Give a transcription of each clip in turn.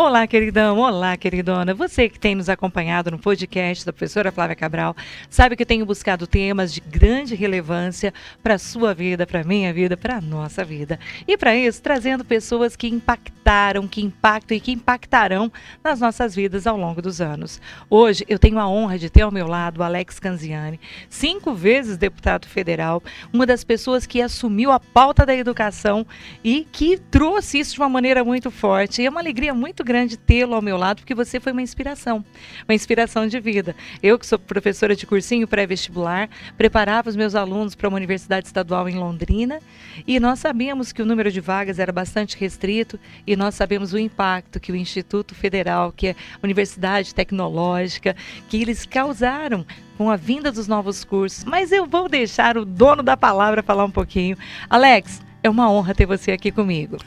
Olá, queridão. Olá, queridona. Você que tem nos acompanhado no podcast da professora Flávia Cabral, sabe que eu tenho buscado temas de grande relevância para a sua vida, para a minha vida, para a nossa vida. E para isso, trazendo pessoas que impactaram, que impactam e que impactarão nas nossas vidas ao longo dos anos. Hoje, eu tenho a honra de ter ao meu lado o Alex Canziani, cinco vezes deputado federal, uma das pessoas que assumiu a pauta da educação e que trouxe isso de uma maneira muito forte. E é uma alegria muito grande tê-lo ao meu lado, porque você foi uma inspiração, uma inspiração de vida. Eu, que sou professora de cursinho pré-vestibular, preparava os meus alunos para uma universidade estadual em Londrina e nós sabíamos que o número de vagas era bastante restrito e nós sabemos o impacto que o Instituto Federal, que é a Universidade Tecnológica, que eles causaram com a vinda dos novos cursos. Mas eu vou deixar o dono da palavra falar um pouquinho. Alex, é uma honra ter você aqui comigo.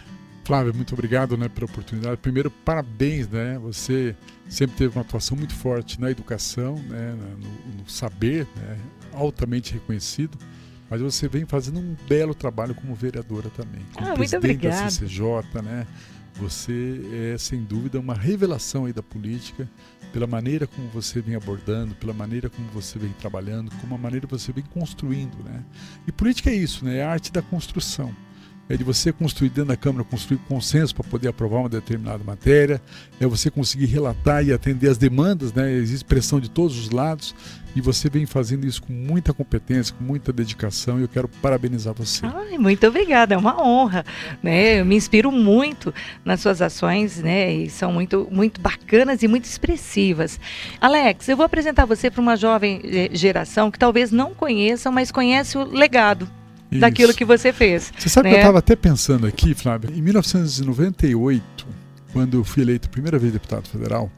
Flávia, muito obrigado né, pela oportunidade. Primeiro, parabéns, né? Você sempre teve uma atuação muito forte na educação, né, no, no saber, né, altamente reconhecido. Mas você vem fazendo um belo trabalho como vereadora também, como ah, presidente da CCJ, né? Você é sem dúvida uma revelação aí da política, pela maneira como você vem abordando, pela maneira como você vem trabalhando, como a maneira que você vem construindo, né? E política é isso, né? É a arte da construção é de você construir dentro da Câmara, construir consenso para poder aprovar uma determinada matéria, é você conseguir relatar e atender as demandas, né? existe pressão de todos os lados, e você vem fazendo isso com muita competência, com muita dedicação, e eu quero parabenizar você. Ai, muito obrigada, é uma honra. Né? Eu me inspiro muito nas suas ações, né? E são muito, muito bacanas e muito expressivas. Alex, eu vou apresentar você para uma jovem eh, geração que talvez não conheça, mas conhece o legado isso. daquilo que você fez. Você sabe né? que eu estava até pensando aqui, Flávia, em 1998, quando eu fui eleito a primeira vez deputado federal,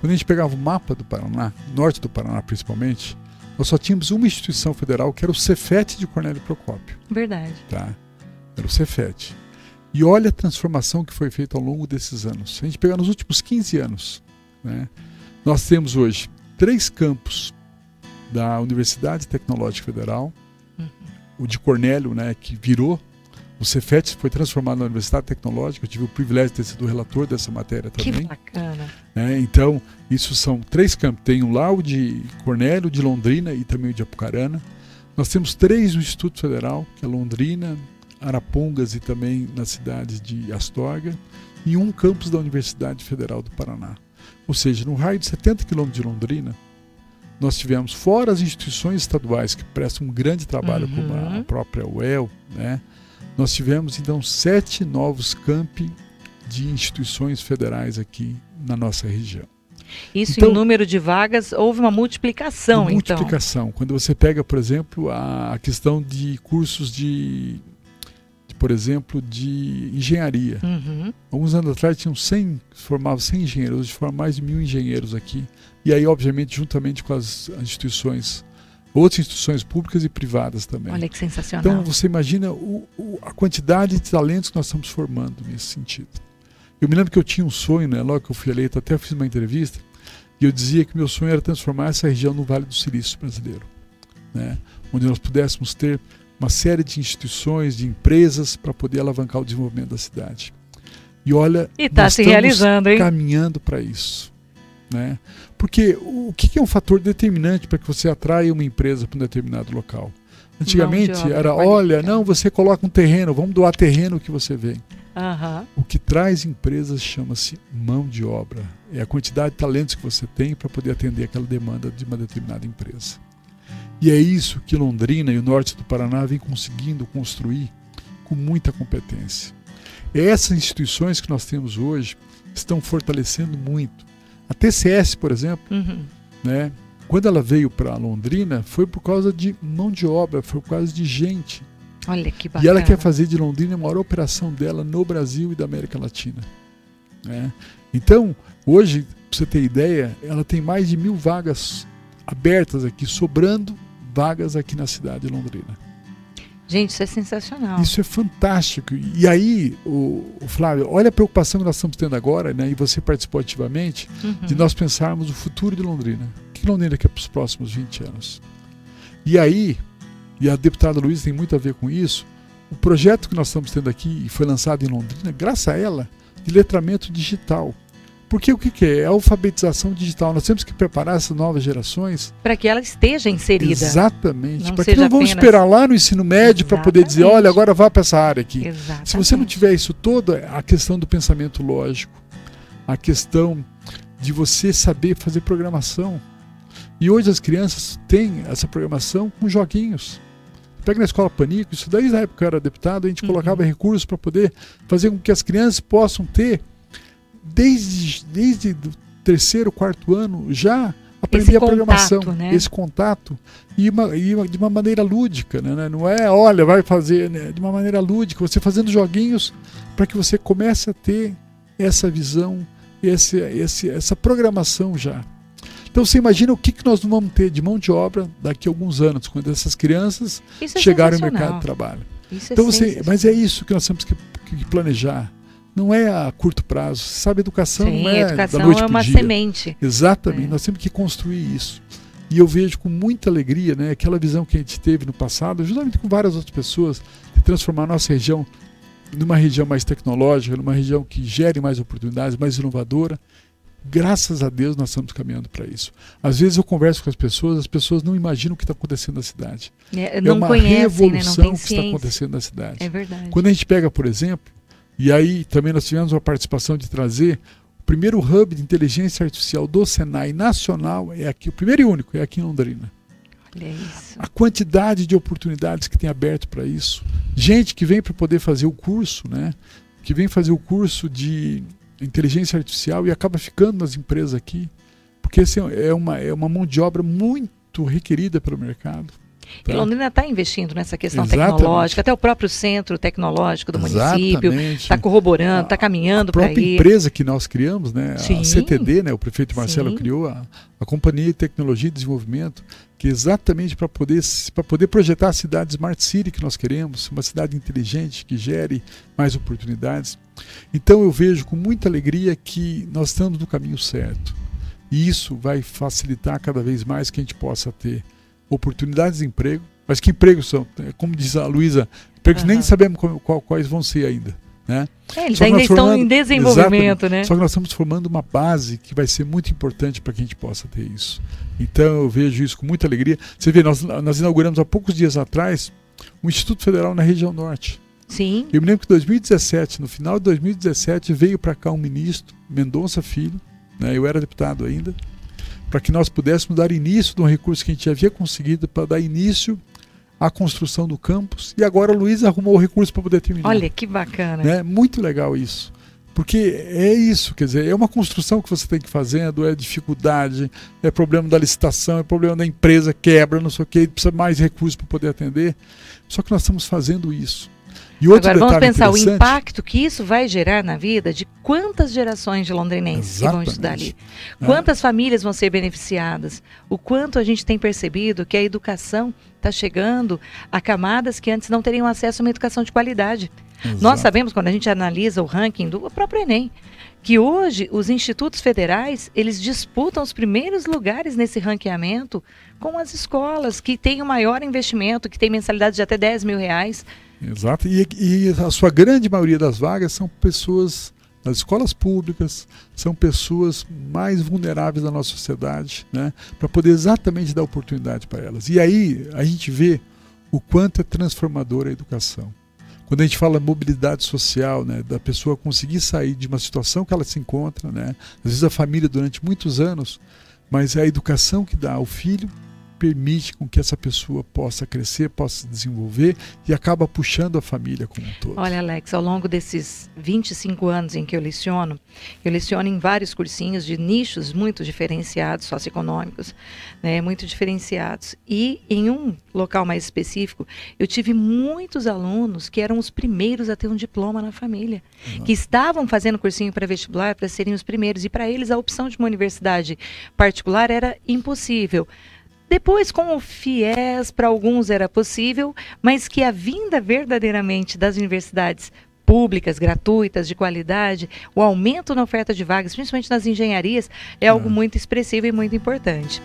quando a gente pegava o mapa do Paraná, norte do Paraná principalmente, nós só tínhamos uma instituição federal que era o Cefet de Cornélio Procópio. Verdade. Tá? Era o Cefet. E olha a transformação que foi feita ao longo desses anos. Se a gente pegar nos últimos 15 anos, né, nós temos hoje três campos da Universidade Tecnológica Federal, o de Cornélio, né, que virou. O Cefet foi transformado na Universidade Tecnológica. Eu tive o privilégio de ter sido relator dessa matéria também. Que bacana. É, então, isso são três campos. Tem o lá o de Cornélio, de Londrina e também o de Apucarana. Nós temos três no Instituto Federal, que é Londrina, Arapongas e também na cidade de Astorga, e um campus da Universidade Federal do Paraná. Ou seja, no raio de 70 quilômetros de Londrina, nós tivemos, fora as instituições estaduais que prestam um grande trabalho, uhum. como a própria UEL, né? nós tivemos então sete novos campi de instituições federais aqui na nossa região. Isso então, em número de vagas, houve uma multiplicação, uma então. Multiplicação. Quando você pega, por exemplo, a questão de cursos de por exemplo, de engenharia. Uhum. Alguns anos atrás tinham 100, formavam 100 engenheiros, hoje formam mais de mil engenheiros aqui e aí, obviamente, juntamente com as instituições, outras instituições públicas e privadas também. Olha que sensacional. Então, você imagina o, o, a quantidade de talentos que nós estamos formando nesse sentido. Eu me lembro que eu tinha um sonho, né, logo que eu fui eleito, até fiz uma entrevista, e eu dizia que meu sonho era transformar essa região no Vale do Silício brasileiro, né, onde nós pudéssemos ter uma série de instituições, de empresas para poder alavancar o desenvolvimento da cidade. E olha, e tá se realizando, hein? caminhando para isso. Né? Porque o que é um fator determinante para que você atraia uma empresa para um determinado local? Antigamente era, olha, não, você coloca um terreno, vamos doar terreno que você vem. Uhum. O que traz empresas chama-se mão de obra. É a quantidade de talentos que você tem para poder atender aquela demanda de uma determinada empresa. E é isso que Londrina e o norte do Paraná vem conseguindo construir com muita competência. Essas instituições que nós temos hoje estão fortalecendo muito a TCS, por exemplo, uhum. né, quando ela veio para Londrina, foi por causa de mão de obra, foi por causa de gente. Olha que bacana. E ela quer fazer de Londrina a maior operação dela no Brasil e da América Latina. Né? Então, hoje, para você ter ideia, ela tem mais de mil vagas abertas aqui, sobrando vagas aqui na cidade de Londrina. Gente, isso é sensacional. Isso é fantástico. E aí, o, o, Flávio, olha a preocupação que nós estamos tendo agora, né? E você participou ativamente, uhum. de nós pensarmos o futuro de Londrina. O que Londrina quer para os próximos 20 anos? E aí, e a deputada Luiz tem muito a ver com isso, o projeto que nós estamos tendo aqui, e foi lançado em Londrina, graças a ela, de letramento digital. Porque o que, que é? É alfabetização digital. Nós temos que preparar essas novas gerações. Para que ela esteja inserida. Exatamente. Para que não vamos apenas... esperar lá no ensino médio para poder dizer, olha, agora vá para essa área aqui. Exatamente. Se você não tiver isso todo, a questão do pensamento lógico, a questão de você saber fazer programação. E hoje as crianças têm essa programação com joguinhos. Pega na escola Panico, isso desde a época eu era deputado, a gente uhum. colocava recursos para poder fazer com que as crianças possam ter, desde, desde o terceiro, quarto ano, já aprender a programação, né? esse contato, e, uma, e uma, de uma maneira lúdica, né? não é, olha, vai fazer, né? de uma maneira lúdica, você fazendo joguinhos para que você comece a ter essa visão, esse, esse, essa programação já. Então você imagina o que, que nós vamos ter de mão de obra daqui a alguns anos, quando essas crianças é chegarem ao mercado de trabalho. Isso é então você, mas é isso que nós temos que, que, planejar. Não é a curto prazo. Sabe, educação Sim, não é educação da noite é uma dia. semente. Exatamente. É. Nós temos que construir isso. E eu vejo com muita alegria, né, aquela visão que a gente teve no passado, justamente com várias outras pessoas, de transformar a nossa região numa região mais tecnológica, numa região que gere mais oportunidades, mais inovadora. Graças a Deus nós estamos caminhando para isso. Às vezes eu converso com as pessoas, as pessoas não imaginam o que está acontecendo na cidade. É, é uma conhecem, revolução né? que está acontecendo na cidade. É verdade. Quando a gente pega, por exemplo, e aí também nós tivemos uma participação de trazer o primeiro hub de inteligência artificial do Senai nacional é aqui, o primeiro e único é aqui em Londrina. Olha isso. A quantidade de oportunidades que tem aberto para isso. Gente que vem para poder fazer o curso, né? Que vem fazer o curso de inteligência artificial e acaba ficando nas empresas aqui, porque esse é uma, é uma mão de obra muito requerida pelo mercado. Tá? E Londrina está investindo nessa questão Exatamente. tecnológica, até o próprio centro tecnológico do município está corroborando, está caminhando para ir. A própria empresa que nós criamos, né, Sim. a CTD, né, o prefeito Marcelo Sim. criou a, a Companhia de Tecnologia e Desenvolvimento, que é exatamente para poder, poder projetar a cidade Smart City que nós queremos, uma cidade inteligente que gere mais oportunidades. Então eu vejo com muita alegria que nós estamos no caminho certo. E isso vai facilitar cada vez mais que a gente possa ter oportunidades de emprego. Mas que empregos são? É, como diz a Luísa, empregos uhum. nem sabemos qual, quais vão ser ainda. Né? É, eles ainda estão em desenvolvimento, né? Só que nós estamos formando uma base que vai ser muito importante para que a gente possa ter isso. Então eu vejo isso com muita alegria. Você vê, nós, nós inauguramos há poucos dias atrás um Instituto Federal na região norte. Sim. Eu me lembro que em 2017, no final de 2017, veio para cá um ministro, Mendonça Filho, né, eu era deputado ainda, para que nós pudéssemos dar início de um recurso que a gente havia conseguido para dar início à construção do campus. E agora a Luísa arrumou o recurso para poder terminar. Olha que bacana. Né? Muito legal isso. Porque é isso, quer dizer, é uma construção que você tem que ir fazendo, é dificuldade, é problema da licitação, é problema da empresa, quebra, não sei o que, precisa mais recursos para poder atender. Só que nós estamos fazendo isso. E outro Agora vamos pensar o impacto que isso vai gerar na vida de quantas gerações de londrinenses que vão estudar ali. É. Quantas famílias vão ser beneficiadas? O quanto a gente tem percebido que a educação está chegando a camadas que antes não teriam acesso a uma educação de qualidade. Exato. Nós sabemos, quando a gente analisa o ranking do próprio Enem, que hoje os institutos federais eles disputam os primeiros lugares nesse ranqueamento com as escolas que têm o maior investimento, que têm mensalidade de até 10 mil reais. Exato, e, e a sua grande maioria das vagas são pessoas das escolas públicas, são pessoas mais vulneráveis da nossa sociedade, né, para poder exatamente dar oportunidade para elas. E aí a gente vê o quanto é transformadora a educação. Quando a gente fala mobilidade social, né, da pessoa conseguir sair de uma situação que ela se encontra, né, às vezes a família durante muitos anos, mas é a educação que dá ao filho permite com que essa pessoa possa crescer, possa se desenvolver e acaba puxando a família como um todo. Olha, Alex, ao longo desses 25 anos em que eu leciono, eu leciono em vários cursinhos de nichos muito diferenciados, socioeconômicos, né, muito diferenciados. E em um local mais específico, eu tive muitos alunos que eram os primeiros a ter um diploma na família, uhum. que estavam fazendo cursinho para vestibular para serem os primeiros. E para eles a opção de uma universidade particular era impossível. Depois, com o FIES, para alguns era possível, mas que a vinda verdadeiramente das universidades públicas, gratuitas, de qualidade, o aumento na oferta de vagas, principalmente nas engenharias, é algo muito expressivo e muito importante.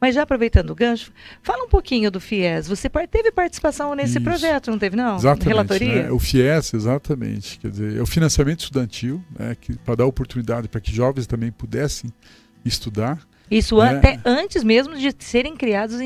Mas já aproveitando o gancho, fala um pouquinho do FIES. Você teve participação nesse Isso. projeto, não teve não? Exatamente. Relatoria? Né? O FIES, exatamente. Quer dizer, é o financiamento estudantil, né, para dar oportunidade para que jovens também pudessem estudar. Isso É. até antes mesmo de serem criados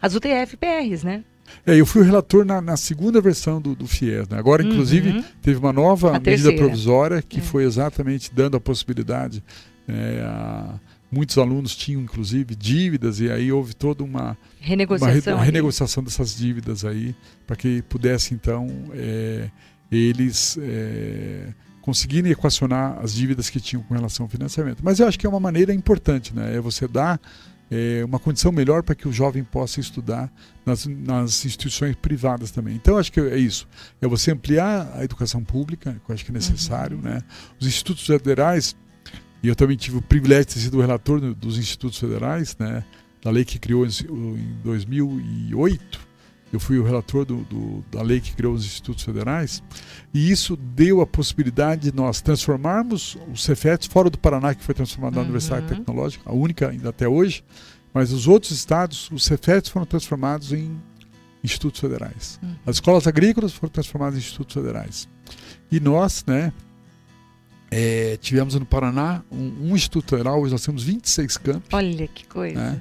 as UTF-PRs, né? É, eu fui o relator na, na segunda versão do, do FIES. Né? Agora, inclusive, Uhum. teve uma nova A medida terceira. provisória que É. foi exatamente dando a possibilidade. é, a- muitos alunos tinham, inclusive, dívidas, e aí houve toda uma, re- Renegociação. uma ali. renegociação dessas dívidas aí, para que pudesse, então, é, eles é, conseguirem equacionar as dívidas que tinham com relação ao financiamento. Mas eu acho que é uma maneira importante, né? É você dar é, uma condição melhor para que o jovem possa estudar nas, nas instituições privadas também. Então, acho que é isso. É você ampliar a educação pública, que eu acho que é necessário, Uhum. né? Os institutos federais, e eu também tive o privilégio de ter sido o relator do- dos institutos federais, né? Da lei que criou em em 2008, eu fui o relator do, do- da lei que criou os institutos federais, e isso deu a possibilidade de nós transformarmos os Cefetes fora do Paraná, que foi transformado na Uhum. Universidade Tecnológica, a única ainda até hoje, mas os outros estados, os Cefetes foram transformados em institutos federais. Uhum. As escolas agrícolas foram transformadas em institutos federais. E nós, né, eh, tivemos no Paraná um, um instituto federal, hoje nós temos 26 campos. Olha que coisa. né?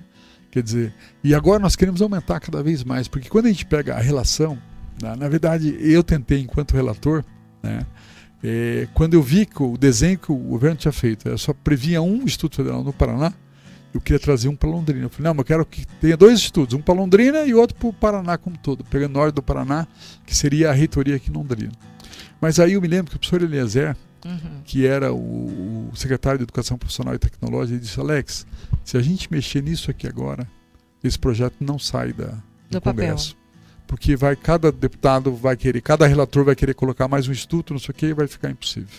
Quer dizer, e agora nós queremos aumentar cada vez mais, porque quando a gente pega a relação, na, na verdade eu tentei enquanto relator, né, eh, quando eu vi que o desenho que o governo tinha feito, eu só previa um instituto federal no Paraná, eu queria trazer um para Londrina. Eu falei, não, mas eu quero que tenha dois institutos, um para Londrina e outro para o Paraná como todo, pegando o norte do Paraná, que seria a reitoria aqui em Londrina. Mas aí eu me lembro que o professor Eliezer, Uhum. que era o, o secretário de Educação Profissional e Tecnologia, ele disse: Alex, se a gente mexer nisso aqui agora, esse projeto não sai da, do, Do papel. Congresso. Porque vai, cada deputado vai querer, cada relator vai querer colocar mais um instituto, não sei o que, e vai ficar impossível.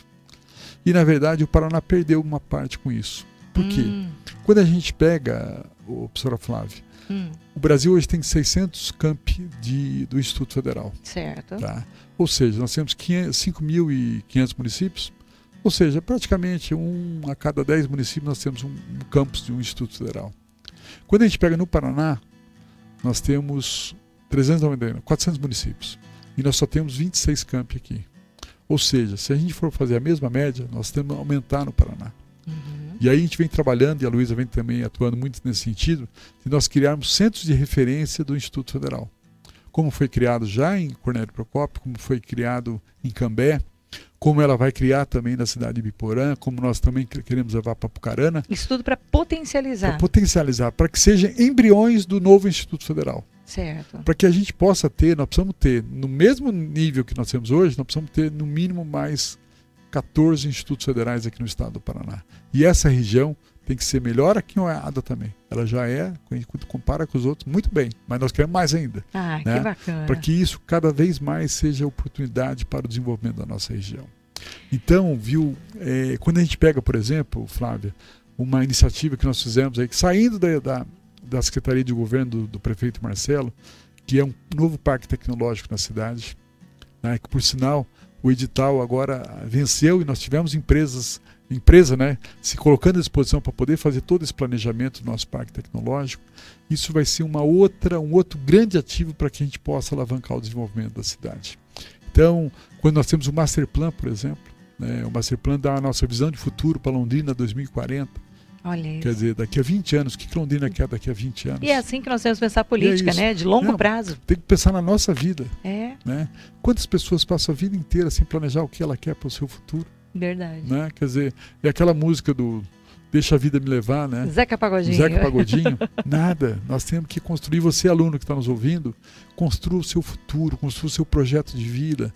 E na verdade o Paraná perdeu uma parte com isso. Por quê? Hum, Quando a gente pega, professora Flávia, hum, o Brasil hoje tem 600 campi de, do Instituto Federal. certo. Tá? Ou seja, nós temos 500 5.500 municípios, ou seja, praticamente um a cada 10 municípios nós temos um, um campus de um Instituto Federal. Quando a gente pega no Paraná, nós temos 390, 400 municípios e nós só temos 26 campi aqui. Ou seja, se a gente for fazer a mesma média, nós temos que aumentar no Paraná. Uhum. E aí a gente vem trabalhando, e a Luísa vem também atuando muito nesse sentido, de nós criarmos centros de referência do Instituto Federal. Como foi criado já em Cornélio Procópio, como foi criado em Cambé, como ela vai criar também na cidade de Biporã, como nós também que- queremos levar para Pucarana, Isso tudo para para potencializar. potencializar, para que sejam embriões do novo Instituto Federal. Certo. Para que a gente possa ter, nós precisamos ter, no mesmo nível que nós temos hoje, nós precisamos ter no mínimo mais 14 institutos federais aqui no estado do Paraná. E essa região tem que ser melhor aqui em Oiada também. Ela já é, quando compara com os outros, muito bem, mas nós queremos mais ainda. Ah, né? que bacana. Para que isso cada vez mais seja oportunidade para o desenvolvimento da nossa região. Então, viu, é, quando a gente pega, por exemplo, Flávia, uma iniciativa que nós fizemos aí, que saindo da, da, da Secretaria de Governo do, do prefeito Marcelo, que é um novo parque tecnológico na cidade, né, que por sinal o edital agora venceu e nós tivemos empresas, empresa, né, se colocando à disposição para poder fazer todo esse planejamento do nosso parque tecnológico. Isso vai ser uma outra, um outro grande ativo para que a gente possa alavancar o desenvolvimento da cidade. Então, quando nós temos o Master Plan, por exemplo, né, o Master Plan dá a nossa visão de futuro para Londrina 2040, Olha isso. quer dizer, daqui a 20 anos, o que Londrina quer daqui a 20 anos? E é assim que nós temos que pensar a política, isso. né? De longo Não. prazo. Tem que pensar na nossa vida, É, né? Quantas pessoas passam a vida inteira sem planejar o que ela quer para o seu futuro, verdade. né? Quer dizer, é aquela música do Deixa a vida me levar, né? Zeca Pagodinho. Zeca Pagodinho, nada. Nós temos que construir. Você, aluno que está nos ouvindo, construa o seu futuro, construa o seu projeto de vida.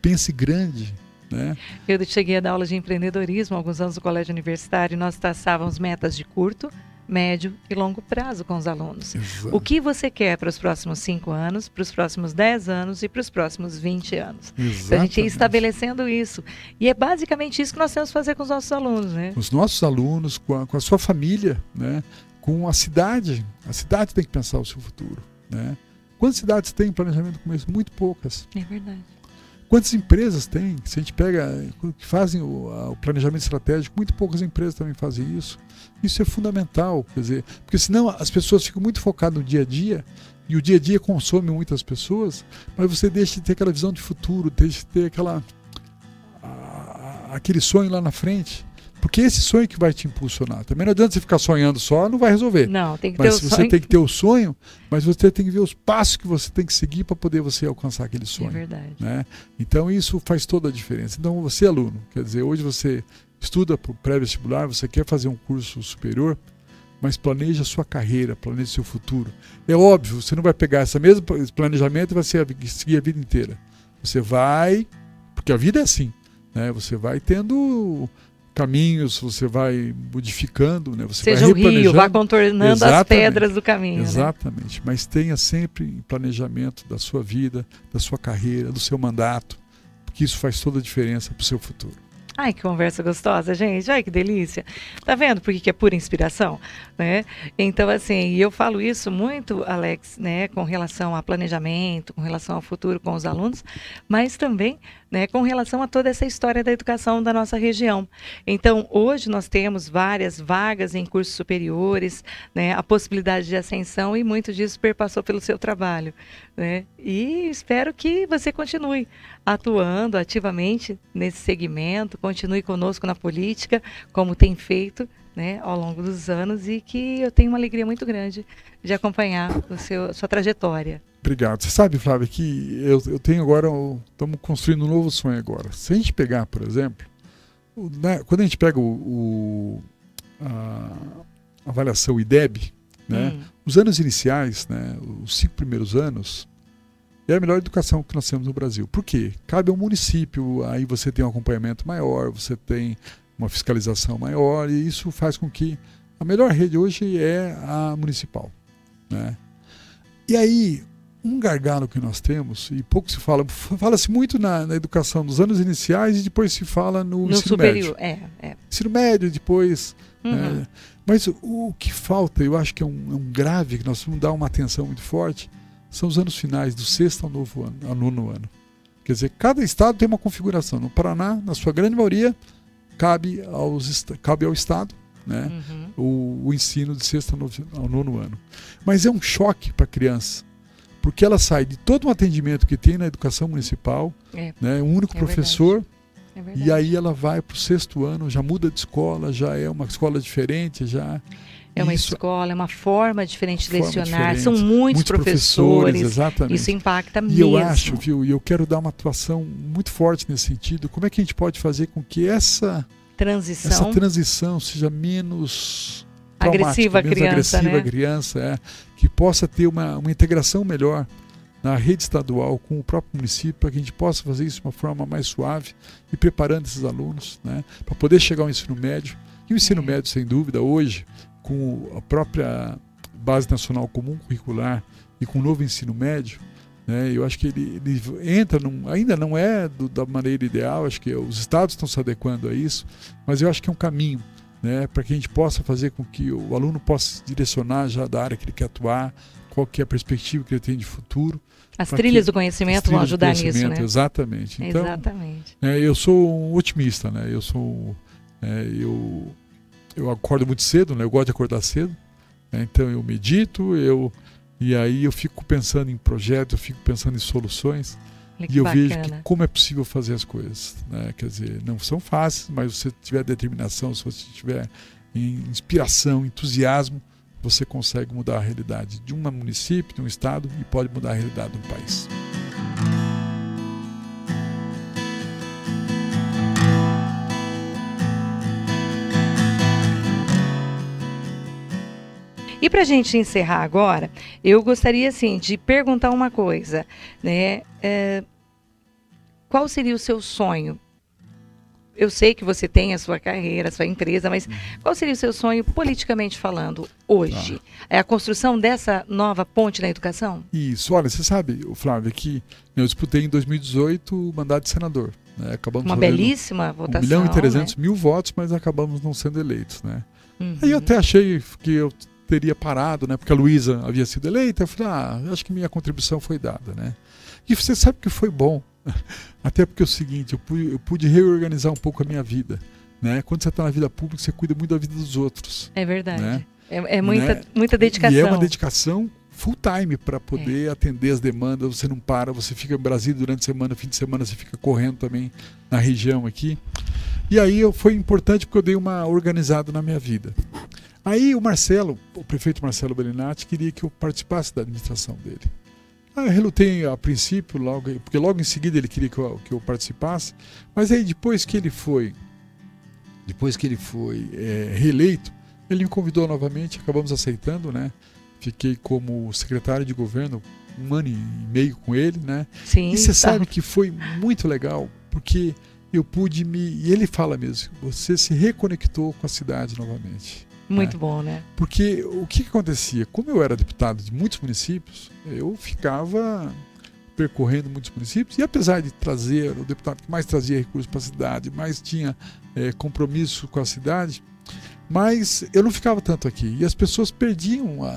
Pense grande, né? Eu cheguei a dar aula de empreendedorismo alguns anos no colégio universitário e nós traçávamos metas de curto, médio e longo prazo com os alunos. Exato. O que você quer para os próximos 5 anos, para os próximos 10 anos e para os próximos 20 anos? Então, a gente ia estabelecendo isso. E é basicamente isso que nós temos que fazer com os nossos alunos, né? Com os nossos alunos, com a, com a sua família, né? com a cidade. A cidade tem que pensar o seu futuro. Né? Quantas cidades têm planejamento como esse? Muito poucas. É verdade. Quantas empresas tem? Se a gente pega, que fazem o, o, planejamento estratégico, muito poucas empresas também fazem isso. Isso é fundamental, quer dizer, porque senão as pessoas ficam muito focadas no dia a dia e o dia a dia consome muitas pessoas, mas você deixa de ter aquela visão de futuro, deixa de ter aquela a, aquele sonho lá na frente. Porque esse sonho que vai te impulsionar. Também não adianta você ficar sonhando só, não vai resolver. Não, tem que mas ter o você sonho. tem que ter o sonho, mas você tem que ver os passos que você tem que seguir para poder você alcançar aquele sonho. É verdade. Né? Então isso faz toda a diferença. Então você é aluno, quer dizer, hoje você estuda para o pré-vestibular, você quer fazer um curso superior, mas planeja a sua carreira, planeja seu futuro. É óbvio, você não vai pegar esse mesmo planejamento e vai seguir a vida inteira. Você vai, porque a vida é assim, né? Você vai tendo caminhos, você vai modificando, né? Você Seja vai o rio, vá contornando Exatamente. as pedras do caminho. Né? Exatamente. Né? Mas tenha sempre planejamento da sua vida, da sua carreira, do seu mandato, porque isso faz toda a diferença para o seu futuro. Ai, que conversa gostosa, gente. Ai, que delícia. Tá vendo por que é pura inspiração, né? Então, assim, eu falo isso muito, Alex, né, com relação a planejamento, com relação ao futuro com os alunos, mas também né, com relação a toda essa história da educação da nossa região. Então, hoje nós temos várias vagas em cursos superiores, né, a possibilidade de ascensão e muito disso perpassou pelo seu trabalho. Né? E espero que você continue atuando ativamente nesse segmento, continue conosco na política, como tem feito né, ao longo dos anos, e que eu tenho uma alegria muito grande de acompanhar o seu, sua trajetória. Obrigado. Você sabe, Flávio, que eu, eu tenho agora, estamos construindo um novo sonho agora. Se a gente pegar, por exemplo, o, né, quando a gente pega o, o a, a, avaliação IDEB, né, hum. os anos iniciais, né, os cinco primeiros anos, é a melhor educação que nós temos no Brasil. Por quê? Cabe ao município, aí você tem um acompanhamento maior, você tem uma fiscalização maior, e isso faz com que a melhor rede hoje é a municipal. Né? E aí, um gargalo que nós temos, e pouco se fala, fala-se muito na, na, educação dos anos iniciais e depois se fala no, no ensino superior. médio. É, é. Ensino médio, depois. Uhum. Né? Mas o, o, que falta, eu acho que é um, é um, grave, que nós vamos dar uma atenção muito forte, são os anos finais, do sexto ao novo ano, ao nono ano. Quer dizer, cada estado tem uma configuração. No Paraná, na sua grande maioria, cabe, aos, cabe ao estado né? Uhum. O, o, ensino de sexto ao nono ano. Mas é um choque para a criança porque ela sai de todo um atendimento que tem na educação municipal, é. né, um único é professor, é e aí ela vai para o sexto ano, já muda de escola, já é uma escola diferente, já é uma isso, escola, é uma forma diferente de lecionar, diferente, são muitos, muitos professores, professores, exatamente. isso impacta e mesmo. E eu acho, viu, e eu quero dar uma atuação muito forte nesse sentido, como é que a gente pode fazer com que essa transição, essa transição seja menos agressiva a criança, agressiva né? a criança, é, que possa ter uma, uma integração melhor na rede estadual com o próprio município, para que a gente possa fazer isso de uma forma mais suave e preparando esses alunos né, para poder chegar ao ensino médio. E o ensino é. médio, sem dúvida, hoje, com a própria Base Nacional Comum Curricular e com o novo ensino médio, né, eu acho que ele, ele entra, num, ainda não é do, da maneira ideal, acho que os estados estão se adequando a isso, mas eu acho que é um caminho né, para que a gente possa fazer com que o aluno possa se direcionar já da área que ele quer atuar, qual que é a perspectiva que ele tem de futuro. As trilhas que, do conhecimento vão ajudar nisso, né? Exatamente. Então, exatamente. É, eu sou um otimista, né? Eu sou, é, eu, eu acordo muito cedo, né? Eu gosto de acordar cedo. Né? Então eu medito, eu e aí eu fico pensando em projetos, eu fico pensando em soluções. e eu bacana. vejo que como é possível fazer as coisas. Né? Quer dizer, não são fáceis, mas se você tiver determinação, se você tiver inspiração, entusiasmo, você consegue mudar a realidade de um município, de um estado e pode mudar a realidade do país. E para a gente encerrar agora, eu gostaria assim de perguntar uma coisa, né? É, qual seria o seu sonho? Eu sei que você tem a sua carreira, a sua empresa, mas uhum. qual seria o seu sonho politicamente falando hoje? Ah. É a construção dessa nova ponte na educação? Isso. Olha, você sabe, Flávio, que eu disputei em 2018 o mandato de senador. Né? Acabamos Uma belíssima votação. 1 milhão e 300 né? mil votos, mas acabamos não sendo eleitos. Né? Uhum. Aí eu até achei que eu teria parado, né? Porque a Luísa havia sido eleita. Eu falei, ah, acho que minha contribuição foi dada, né? E você sabe que foi bom. Até porque é o seguinte, eu pude, eu pude reorganizar um pouco a minha vida. Né? Quando você está na vida pública, você cuida muito da vida dos outros. É verdade. Né? É, é, muita, né? muita dedicação. E é uma dedicação full time para poder é. atender as demandas. Você não para, você fica em Brasília durante a semana, fim de semana você fica correndo também na região aqui. E aí foi importante porque eu dei uma organizada na minha vida. Aí o Marcelo, o prefeito Marcelo Bellinati, queria que eu participasse da administração dele. Ah, eu relutei a princípio, logo, porque logo em seguida ele queria que eu, que eu participasse, mas aí depois que ele foi, depois que ele foi é, reeleito, ele me convidou novamente, acabamos aceitando, né? Fiquei como secretário de governo um ano e meio com ele, né? Sim, e você tá. sabe que foi muito legal, porque eu pude me. E ele fala mesmo, você se reconectou com a cidade novamente. Muito né? bom, né? Porque o que, que acontecia? Como eu era deputado de muitos municípios, eu ficava percorrendo muitos municípios e apesar de trazer o deputado que mais trazia recursos para a cidade, mais tinha é, compromisso com a cidade, mas eu não ficava tanto aqui. E as pessoas perdiam a,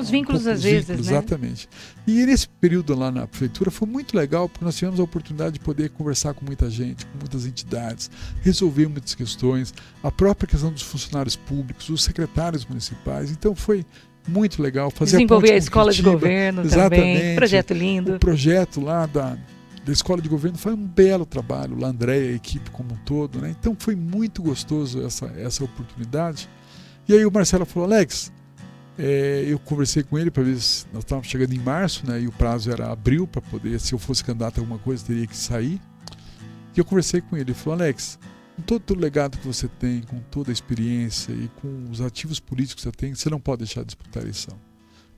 os vínculos um às vezes, vínculos, né? Exatamente. E nesse período lá na prefeitura foi muito legal, porque nós tivemos a oportunidade de poder conversar com muita gente, com muitas entidades, resolver muitas questões, a própria questão dos funcionários públicos, os secretários municipais. Então foi muito legal fazer Desenvolver a, a escola de governo exatamente, também, projeto lindo. O projeto lá da da escola de governo foi um belo trabalho, lá André, a equipe como um todo, né? Então foi muito gostoso essa, essa oportunidade. E aí o Marcelo falou, Alex, é, eu conversei com ele para ver se nós estávamos chegando em março, né? E o prazo era abril para poder, se eu fosse candidato a alguma coisa, teria que sair. E eu conversei com ele, ele falou, Alex, com todo o legado que você tem, com toda a experiência e com os ativos políticos que você tem, você não pode deixar de disputar a eleição.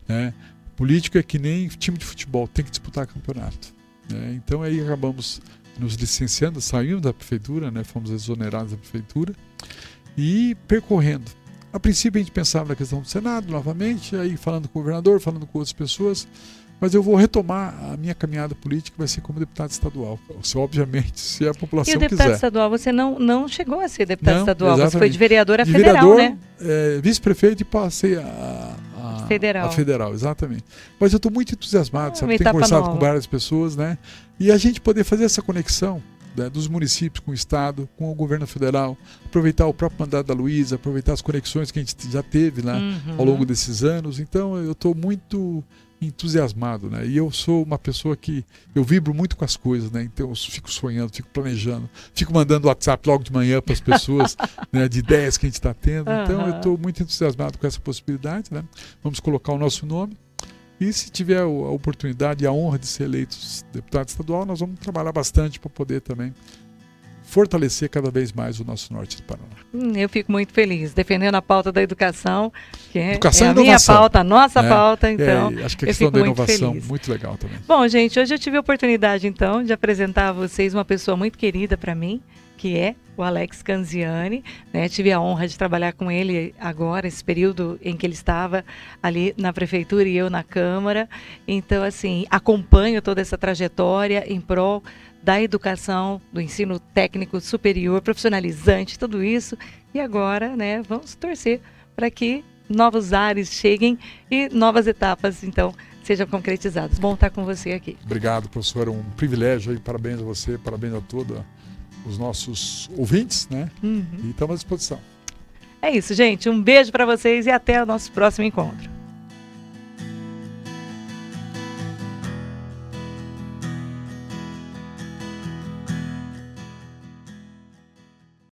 Né? Político é que nem time de futebol, tem que disputar campeonato. Né? Então aí acabamos nos licenciando, saímos da prefeitura, né? fomos exonerados da prefeitura e percorrendo. A princípio a gente pensava na questão do Senado novamente, aí falando com o governador, falando com outras pessoas, mas eu vou retomar a minha caminhada política, vai ser como deputado estadual. Se, obviamente, se a população quiser. E o deputado quiser. estadual, você não, não chegou a ser deputado não, estadual, exatamente. você foi de vereador a de federal, vereador, né? É, vice-prefeito e passei a, federal. A federal, exatamente. Mas eu estou muito entusiasmado, ah, sabe? Tenho conversado nova. com várias pessoas, né? E a gente poder fazer essa conexão né, dos municípios com o Estado, com o governo federal, aproveitar o próprio mandato da Luísa, aproveitar as conexões que a gente já teve lá uhum. ao longo desses anos. Então eu estou muito entusiasmado, né? E eu sou uma pessoa que eu vibro muito com as coisas, né? Então eu fico sonhando, fico planejando, fico mandando WhatsApp logo de manhã para as pessoas, né? De ideias que a gente está tendo. Uhum. Então eu estou muito entusiasmado com essa possibilidade, né? Vamos colocar o nosso nome e se tiver a oportunidade e a honra de ser eleitos deputado estadual, nós vamos trabalhar bastante para poder também fortalecer cada vez mais o nosso norte do Paraná. Hum, eu fico muito feliz, defendendo a pauta da educação, que é, educação é a minha pauta, a nossa é, pauta, então. É, acho que a questão da inovação muito, muito legal também. Bom, gente, hoje eu tive a oportunidade, então, de apresentar a vocês uma pessoa muito querida para mim, que é o Alex Canziani. Né? Tive a honra de trabalhar com ele agora, esse período em que ele estava ali na prefeitura e eu na Câmara. Então, assim, acompanho toda essa trajetória em prol da educação, do ensino técnico superior, profissionalizante, tudo isso. E agora, né, vamos torcer para que novos ares cheguem e novas etapas, então, sejam concretizadas. Bom estar com você aqui. Obrigado, professor. É um privilégio e parabéns a você, parabéns a todos os nossos ouvintes, né? Uhum. E estamos à disposição. É isso, gente. Um beijo para vocês e até o nosso próximo encontro.